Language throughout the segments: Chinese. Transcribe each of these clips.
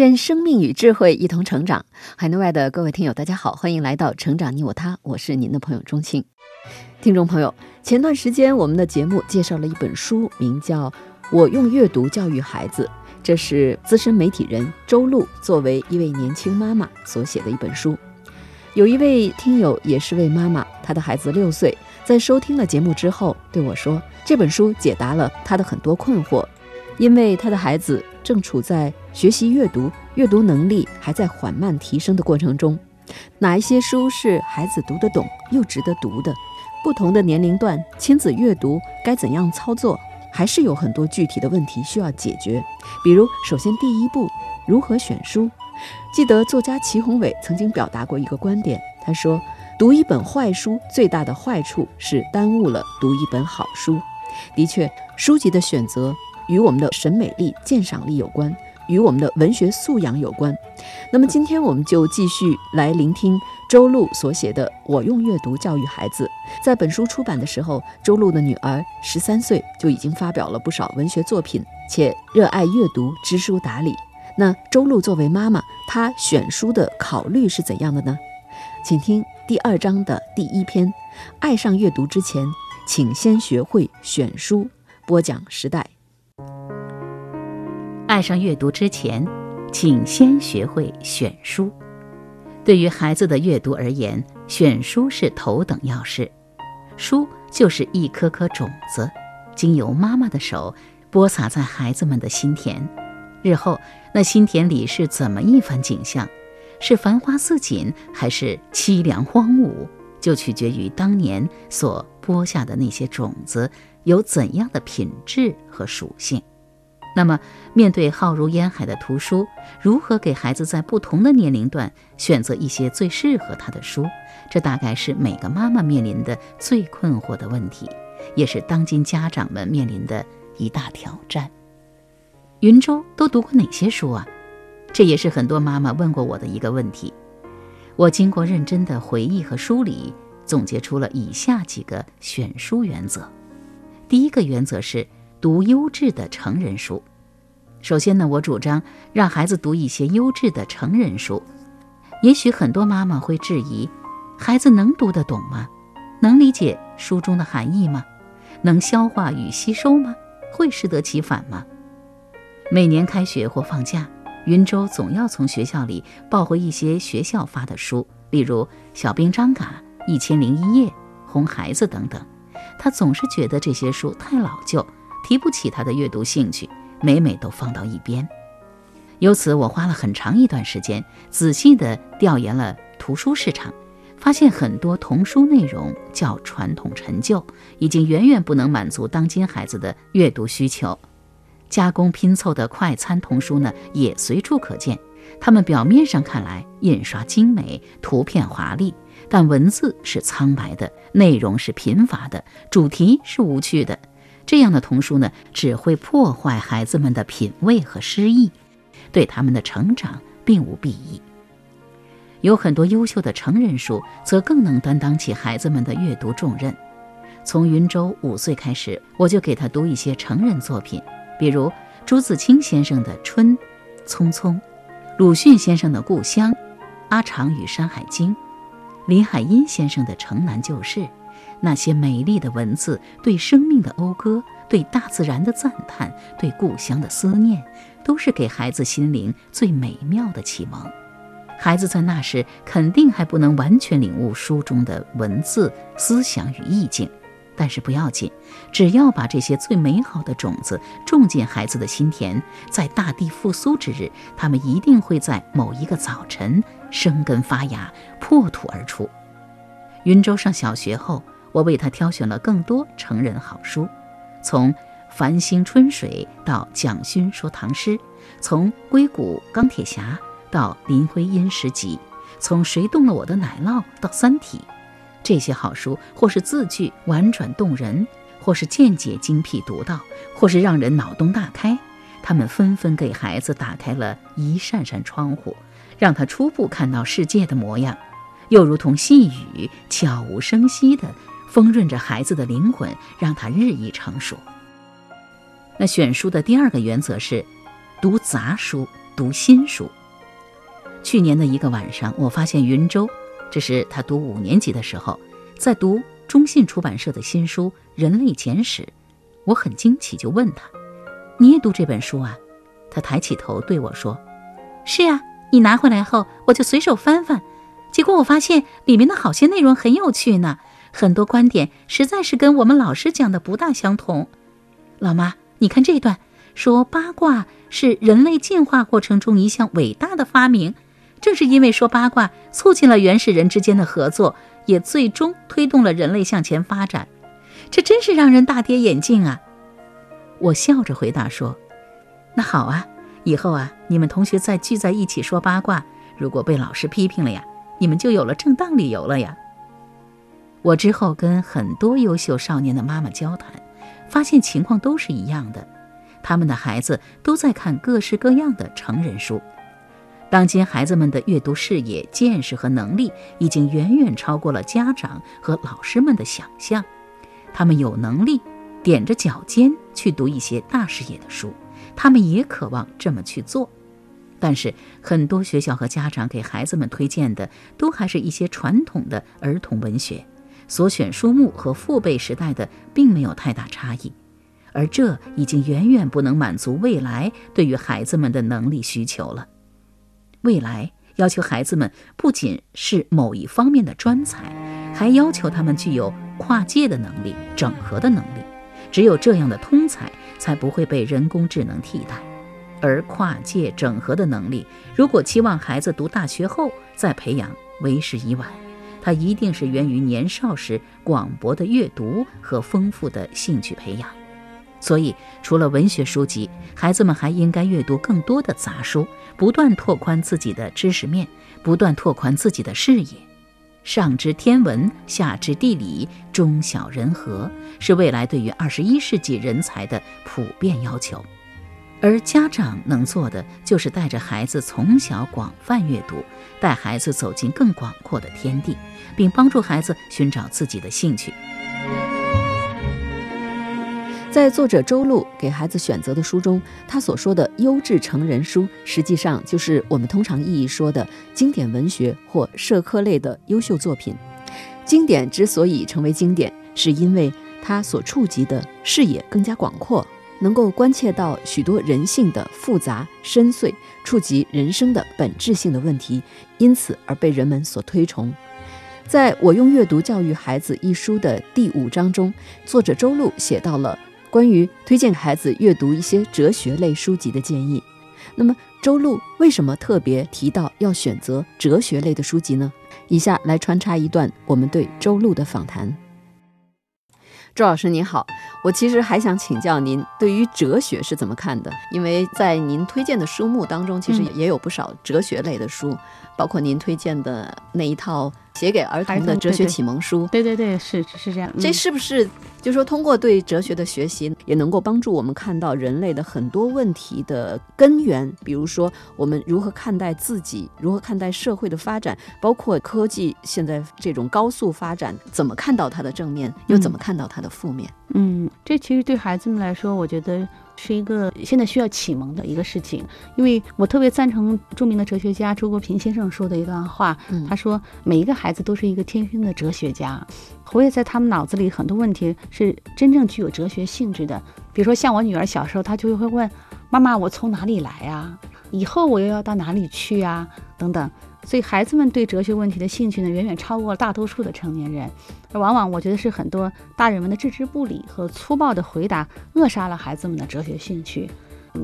愿生命与智慧一同成长。海内外的各位听友，大家好，欢迎来到《成长你我他》，我是您的朋友钟庆。听众朋友，前段时间我们的节目介绍了一本书，名叫《我用阅读教育孩子》，这是资深媒体人周璐作为一位年轻妈妈所写的一本书。有一位听友也是位妈妈，她的孩子六岁，在收听了节目之后对我说，这本书解答了她的很多困惑，因为他的孩子。正处在学习阅读、阅读能力还在缓慢提升的过程中，哪一些书是孩子读得懂又值得读的？不同的年龄段，亲子阅读该怎样操作？还是有很多具体的问题需要解决。比如，首先第一步，如何选书？记得作家祁宏伟曾经表达过一个观点，他说：“读一本坏书最大的坏处是耽误了读一本好书。”的确，书籍的选择。与我们的审美力、鉴赏力有关，与我们的文学素养有关。那么，今天我们就继续来聆听周璐所写的《我用阅读教育孩子》。在本书出版的时候，周璐的女儿十三岁就已经发表了不少文学作品，且热爱阅读、知书达理。那周璐作为妈妈，她选书的考虑是怎样的呢？请听第二章的第一篇：爱上阅读之前，请先学会选书。播讲时代。爱上阅读之前，请先学会选书。对于孩子的阅读而言，选书是头等要事。书就是一颗颗种子，经由妈妈的手播撒在孩子们的心田。日后那心田里是怎么一番景象，是繁花似锦还是凄凉荒芜，就取决于当年所播下的那些种子有怎样的品质和属性。那么，面对浩如烟海的图书，如何给孩子在不同的年龄段选择一些最适合他的书？这大概是每个妈妈面临的最困惑的问题，也是当今家长们面临的一大挑战。云州都读过哪些书啊？这也是很多妈妈问过我的一个问题。我经过认真的回忆和梳理，总结出了以下几个选书原则。第一个原则是。读优质的成人书。首先呢，我主张让孩子读一些优质的成人书。也许很多妈妈会质疑：孩子能读得懂吗？能理解书中的含义吗？能消化与吸收吗？会适得其反吗？每年开学或放假，云州总要从学校里抱回一些学校发的书，例如《小兵张嘎》《一千零一夜》《哄孩子》等等。他总是觉得这些书太老旧。提不起他的阅读兴趣，每每都放到一边。由此，我花了很长一段时间，仔细地调研了图书市场，发现很多童书内容较传统陈旧，已经远远不能满足当今孩子的阅读需求。加工拼凑的快餐童书呢，也随处可见。它们表面上看来印刷精美，图片华丽，但文字是苍白的，内容是贫乏的，主题是无趣的。这样的童书呢，只会破坏孩子们的品味和诗意，对他们的成长并无裨益。有很多优秀的成人书，则更能担当起孩子们的阅读重任。从云州五岁开始，我就给他读一些成人作品，比如朱自清先生的《春》《匆匆》，鲁迅先生的《故乡》，阿长与《山海经》，林海音先生的《城南旧事》。那些美丽的文字，对生命的讴歌，对大自然的赞叹，对故乡的思念，都是给孩子心灵最美妙的启蒙。孩子在那时肯定还不能完全领悟书中的文字、思想与意境，但是不要紧，只要把这些最美好的种子种进孩子的心田，在大地复苏之日，他们一定会在某一个早晨生根发芽，破土而出。云州上小学后。我为他挑选了更多成人好书，从繁星春水到蒋勋说唐诗，从硅谷钢铁侠到林徽因诗集，从谁动了我的奶酪到三体，这些好书或是字句婉转动人，或是见解精辟独到，或是让人脑洞大开。他们纷纷给孩子打开了一扇扇窗户，让他初步看到世界的模样，又如同细雨悄无声息地丰润着孩子的灵魂，让他日益成熟。那选书的第二个原则是，读杂书，读新书。去年的一个晚上，我发现云州，这是他读五年级的时候，在读中信出版社的新书《人类简史》，我很惊奇，就问他。你也读这本书啊？他抬起头对我说：“是呀，你拿回来后，我就随手翻翻。结果我发现里面的好些内容很有趣呢，很多观点实在是跟我们老师讲的不大相同。老妈，你看这段，说八卦是人类进化过程中一项伟大的发明，正是因为说八卦，促进了原始人之间的合作，也最终推动了人类向前发展。这真是让人大跌眼镜啊！”我笑着回答说：“那好啊，以后啊，你们同学再聚在一起说八卦，如果被老师批评了呀，你们就有了正当理由了呀。”我之后跟很多优秀少年的妈妈交谈，发现情况都是一样的，他们的孩子都在看各式各样的成人书。当今孩子们的阅读视野、见识和能力已经远远超过了家长和老师们的想象，他们有能力。踮着脚尖去读一些大视野的书，他们也渴望这么去做，但是很多学校和家长给孩子们推荐的都还是一些传统的儿童文学，所选书目和父辈时代的并没有太大差异，而这已经远远不能满足未来对于孩子们的能力需求了。未来要求孩子们不仅是某一方面的专才，还要求他们具有跨界的能力、整合的能力。只有这样的通才，才不会被人工智能替代。而跨界整合的能力，如果期望孩子读大学后再培养，为时已晚。它一定是源于年少时广博的阅读和丰富的兴趣培养。所以，除了文学书籍，孩子们还应该阅读更多的杂书，不断拓宽自己的知识面，不断拓宽自己的视野。上知天文，下知地理，中晓人和，是未来对于二十一世纪人才的普遍要求。而家长能做的，就是带着孩子从小广泛阅读，带孩子走进更广阔的天地，并帮助孩子寻找自己的兴趣。在作者周璐给孩子选择的书中，他所说的优质成人书，实际上就是我们通常意义说的经典文学或社科类的优秀作品。经典之所以成为经典，是因为它所触及的视野更加广阔，能够关切到许多人性的复杂深邃，触及人生的本质性的问题，因此而被人们所推崇。在我用阅读教育孩子一书的第五章中，作者周璐写到了。关于推荐孩子阅读一些哲学类书籍的建议，那么周璐为什么特别提到要选择哲学类的书籍呢？以下来穿插一段我们对周璐的访谈。周老师您好，我其实还想请教您对于哲学是怎么看的？因为在您推荐的书目当中，其实也有不少哲学类的书，包括您推荐的那一套写给儿童的哲学启蒙书。对对对，是是这样。这是不是？就说通过对哲学的学习，也能够帮助我们看到人类的很多问题的根源。比如说，我们如何看待自己，如何看待社会的发展，包括科技现在这种高速发展，怎么看到它的正面，又怎么看到它的负面？嗯，这其实对孩子们来说，我觉得。是一个现在需要启蒙的一个事情，因为我特别赞成著名的哲学家周国平先生说的一段话，他说每一个孩子都是一个天生的哲学家，活跃在他们脑子里很多问题是真正具有哲学性质的，比如说像我女儿小时候，她就会问妈妈我从哪里来呀？以后我又要到哪里去呀？等等。所以孩子们对哲学问题的兴趣呢，远远超过了大多数的成年人，而往往我觉得是很多大人们的置之不理和粗暴的回答扼杀了孩子们的哲学兴趣。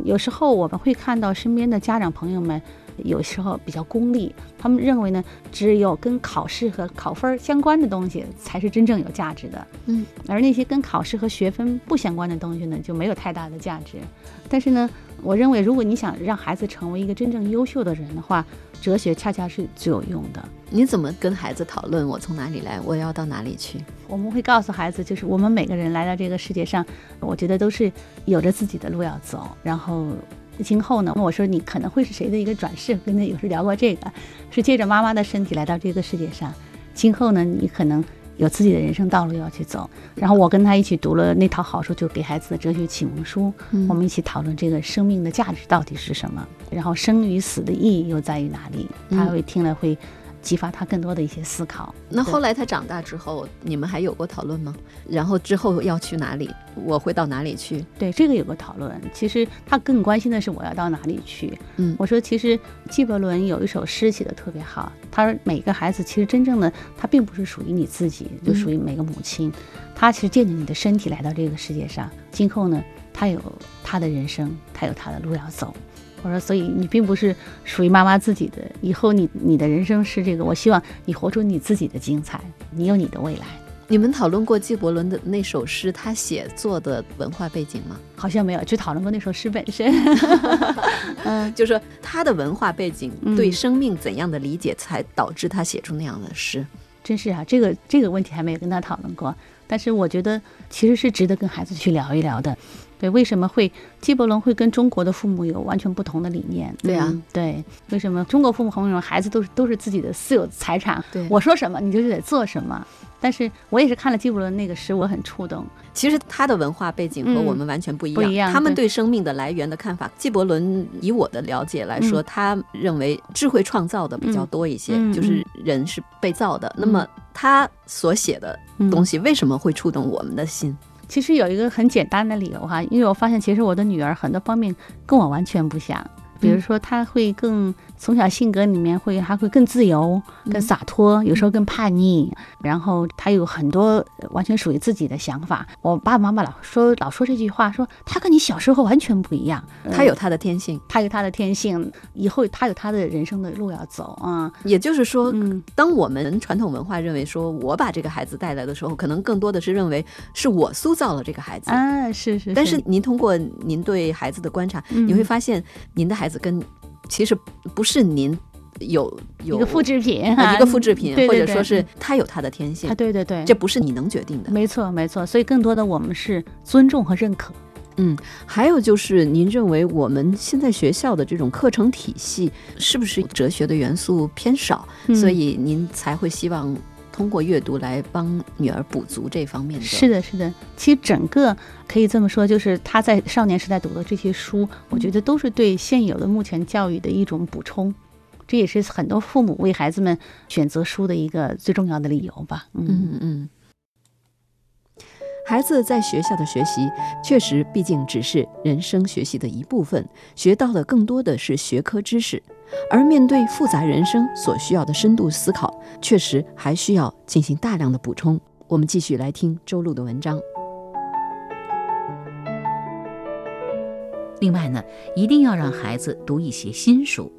有时候我们会看到身边的家长朋友们有时候比较功利，他们认为呢，只有跟考试和考分相关的东西才是真正有价值的。嗯，而那些跟考试和学分不相关的东西呢，就没有太大的价值。但是呢，我认为如果你想让孩子成为一个真正优秀的人的话，哲学恰恰是最有用的。你怎么跟孩子讨论我从哪里来，我要到哪里去？我们会告诉孩子，就是我们每个人来到这个世界上，我觉得都是有着自己的路要走。然后今后呢，我说你可能会是谁的一个转世，跟他有时聊过这个，是借着妈妈的身体来到这个世界上。今后呢，你可能有自己的人生道路要去走。然后我跟他一起读了那套好书，就给孩子的哲学启蒙书。我们一起讨论这个生命的价值到底是什么，然后生与死的意义又在于哪里？他会听了会。激发他更多的一些思考。那后来他长大之后，你们还有过讨论吗？然后之后要去哪里？我会到哪里去？对，这个有个讨论。其实他更关心的是我要到哪里去。嗯，我说其实纪伯伦有一首诗写的特别好。他说每个孩子其实真正的他并不是属于你自己，就属于每个母亲。他其实借着你的身体来到这个世界上，今后呢，他有他的人生，他有他的路要走。我说，所以你并不是属于妈妈自己的，以后你你的人生是这个。我希望你活出你自己的精彩，你有你的未来。你们讨论过纪伯伦的那首诗，他写作的文化背景吗？好像没有，只讨论过那首诗本身。嗯，就说他的文化背景对生命怎样的理解，才导致他写出那样的诗？真是啊，这个这个问题还没有跟他讨论过。但是我觉得其实是值得跟孩子去聊一聊的。对，为什么会纪伯伦会跟中国的父母有完全不同的理念？对啊，对，为什么中国父母认为孩子都是都是自己的私有财产？对，我说什么你就得做什么。但是我也是看了纪伯伦那个诗，我很触动。其实他的文化背景和我们完全不一样，不一样。他们对生命的来源的看法，纪伯伦以我的了解来说，他认为智慧创造的比较多一些，就是人是被造的。那么他所写的东西为什么会触动我们的心？其实有一个很简单的理由哈，因为我发现其实我的女儿很多方面跟我完全不像，比如说她会更。从小性格里面会还会更自由、更洒脱，有时候更叛逆。然后他有很多完全属于自己的想法。我爸爸妈妈老说老说这句话，说他跟你小时候完全不一样。他有他的天性，他有他的天性，以后他有他的人生的路要走啊。也就是说，当我们传统文化认为说我把这个孩子带来的时候，可能更多的是认为是我塑造了这个孩子啊。是是。但是您通过您对孩子的观察，你会发现您的孩子跟。其实不是您有有一个复制品，一个复制品，或者说是他有他的天性，对对对，这不是你能决定的。没错没错，所以更多的我们是尊重和认可。嗯，还有就是您认为我们现在学校的这种课程体系是不是哲学的元素偏少？所以您才会希望。通过阅读来帮女儿补足这方面的。是的，是的。其实整个可以这么说，就是他在少年时代读的这些书，我觉得都是对现有的目前教育的一种补充。这也是很多父母为孩子们选择书的一个最重要的理由吧。嗯嗯。孩子在学校的学习，确实毕竟只是人生学习的一部分，学到的更多的是学科知识。而面对复杂人生所需要的深度思考，确实还需要进行大量的补充。我们继续来听周璐的文章。另外呢，一定要让孩子读一些新书，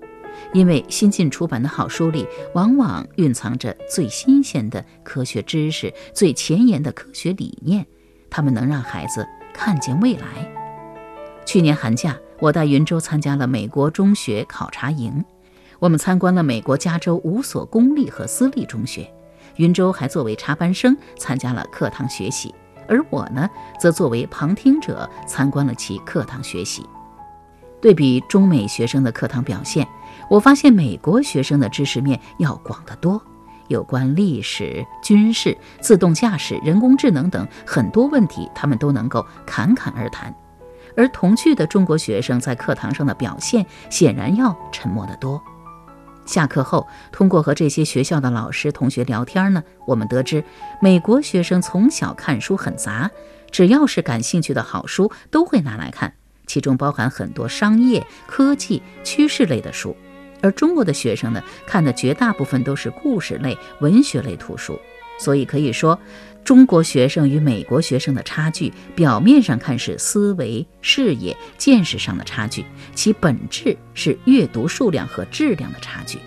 因为新近出版的好书里，往往蕴藏着最新鲜的科学知识、最前沿的科学理念，他们能让孩子看见未来。去年寒假。我带云州参加了美国中学考察营，我们参观了美国加州五所公立和私立中学。云州还作为插班生参加了课堂学习，而我呢，则作为旁听者参观了其课堂学习。对比中美学生的课堂表现，我发现美国学生的知识面要广得多，有关历史、军事、自动驾驶、人工智能等很多问题，他们都能够侃侃而谈。而同去的中国学生在课堂上的表现显然要沉默得多。下课后，通过和这些学校的老师同学聊天呢，我们得知，美国学生从小看书很杂，只要是感兴趣的好书都会拿来看，其中包含很多商业、科技、趋势类的书；而中国的学生呢，看的绝大部分都是故事类、文学类图书。所以可以说，中国学生与美国学生的差距，表面上看是思维、视野、见识上的差距，其本质是阅读数量和质量的差距。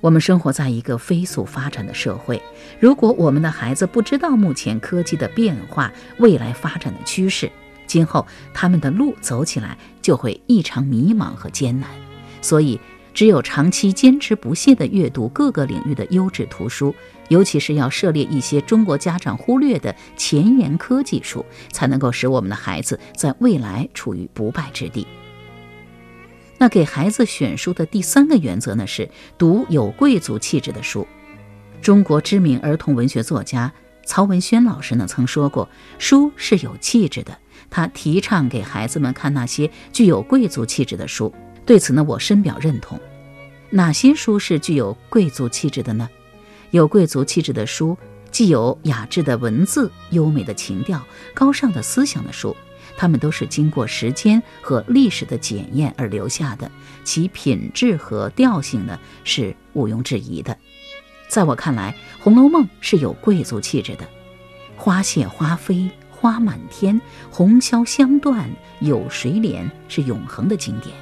我们生活在一个飞速发展的社会，如果我们的孩子不知道目前科技的变化、未来发展的趋势，今后他们的路走起来就会异常迷茫和艰难。所以，只有长期坚持不懈地阅读各个领域的优质图书，尤其是要涉猎一些中国家长忽略的前沿科技书，才能够使我们的孩子在未来处于不败之地。那给孩子选书的第三个原则呢，是读有贵族气质的书。中国知名儿童文学作家曹文轩老师呢曾说过，书是有气质的。他提倡给孩子们看那些具有贵族气质的书。对此呢，我深表认同。哪些书是具有贵族气质的呢？有贵族气质的书，既有雅致的文字、优美的情调、高尚的思想的书。它们都是经过时间和历史的检验而留下的，其品质和调性呢是毋庸置疑的。在我看来，《红楼梦》是有贵族气质的，花谢花飞花满天，红消香断有谁怜是永恒的经典。《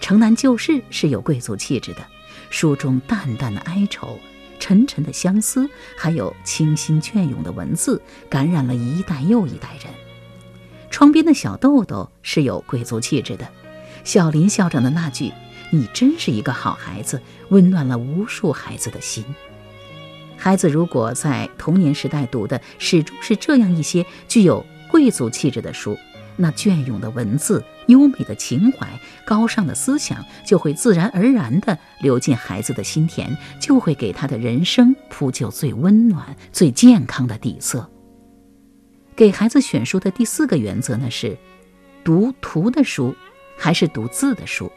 城南旧事》是有贵族气质的，书中淡淡的哀愁、沉沉的相思，还有清新隽永的文字，感染了一代又一代人。窗边的小豆豆是有贵族气质的，小林校长的那句“你真是一个好孩子”，温暖了无数孩子的心。孩子如果在童年时代读的始终是这样一些具有贵族气质的书，那隽永的文字、优美的情怀、高尚的思想就会自然而然地流进孩子的心田，就会给他的人生铺就最温暖、最健康的底色。给孩子选书的第四个原则呢是，读图的书还是读字的书。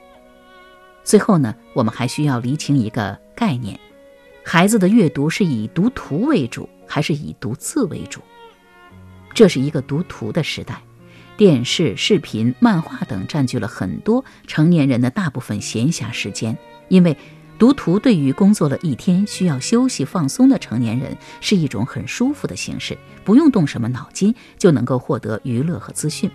最后呢，我们还需要厘清一个概念：孩子的阅读是以读图为主，还是以读字为主？这是一个读图的时代，电视、视频、漫画等占据了很多成年人的大部分闲暇时间，因为。读图对于工作了一天需要休息放松的成年人是一种很舒服的形式，不用动什么脑筋就能够获得娱乐和资讯。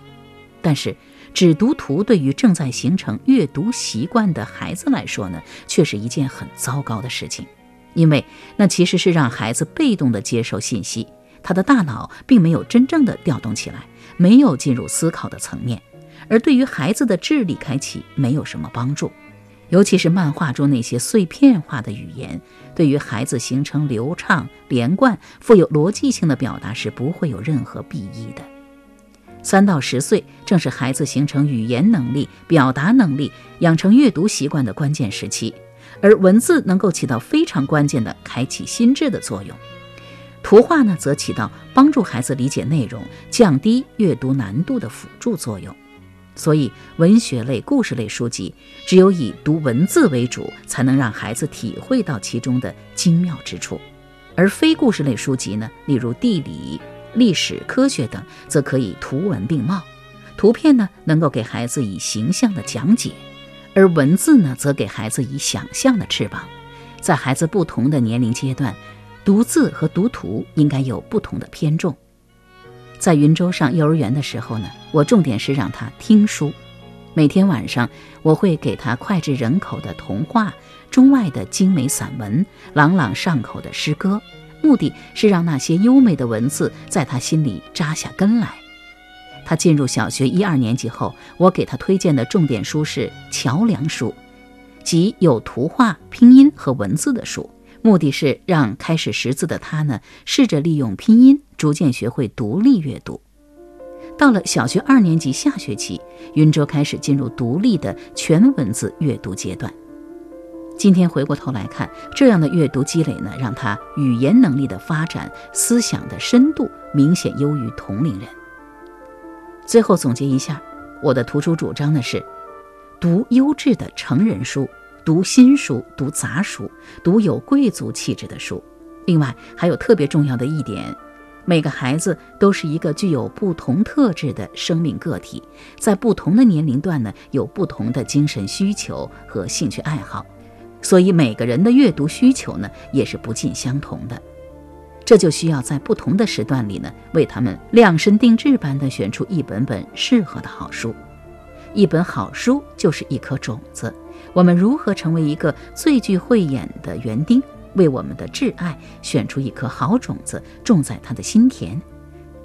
但是，只读图对于正在形成阅读习惯的孩子来说呢，却是一件很糟糕的事情，因为那其实是让孩子被动的接受信息，他的大脑并没有真正的调动起来，没有进入思考的层面，而对于孩子的智力开启没有什么帮助。尤其是漫画中那些碎片化的语言，对于孩子形成流畅、连贯、富有逻辑性的表达是不会有任何裨益的。三到十岁正是孩子形成语言能力、表达能力、养成阅读习惯的关键时期，而文字能够起到非常关键的开启心智的作用，图画呢则起到帮助孩子理解内容、降低阅读难度的辅助作用。所以，文学类、故事类书籍只有以读文字为主，才能让孩子体会到其中的精妙之处；而非故事类书籍呢，例如地理、历史、科学等，则可以图文并茂，图片呢能够给孩子以形象的讲解，而文字呢则给孩子以想象的翅膀。在孩子不同的年龄阶段，读字和读图应该有不同的偏重。在云州上幼儿园的时候呢，我重点是让他听书。每天晚上，我会给他脍炙人口的童话、中外的精美散文、朗朗上口的诗歌，目的是让那些优美的文字在他心里扎下根来。他进入小学一二年级后，我给他推荐的重点书是桥梁书，即有图画、拼音和文字的书。目的是让开始识字的他呢，试着利用拼音，逐渐学会独立阅读。到了小学二年级下学期，云州开始进入独立的全文字阅读阶段。今天回过头来看，这样的阅读积累呢，让他语言能力的发展、思想的深度明显优于同龄人。最后总结一下，我的突出主张呢是，读优质的成人书。读新书，读杂书，读有贵族气质的书。另外，还有特别重要的一点，每个孩子都是一个具有不同特质的生命个体，在不同的年龄段呢，有不同的精神需求和兴趣爱好，所以每个人的阅读需求呢，也是不尽相同的。这就需要在不同的时段里呢，为他们量身定制般的选出一本本适合的好书。一本好书就是一颗种子，我们如何成为一个最具慧眼的园丁，为我们的挚爱选出一颗好种子，种在他的心田？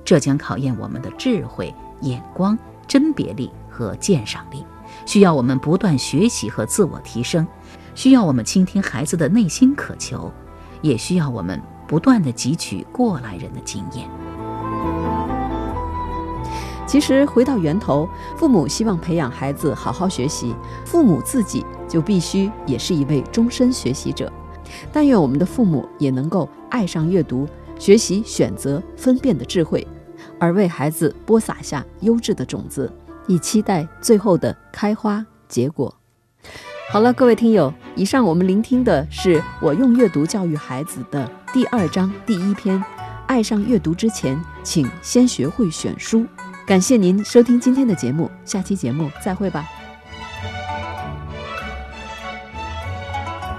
这将考验我们的智慧、眼光、甄别力和鉴赏力，需要我们不断学习和自我提升，需要我们倾听孩子的内心渴求，也需要我们不断的汲取过来人的经验。其实回到源头，父母希望培养孩子好好学习，父母自己就必须也是一位终身学习者。但愿我们的父母也能够爱上阅读，学习选择分辨的智慧。而为孩子播撒下优质的种子，以期待最后的开花结果。好了，各位听友，以上我们聆听的是我用阅读教育孩子的第二章第一篇。爱上阅读之前，请先学会选书。感谢您收听今天的节目，下期节目再会吧。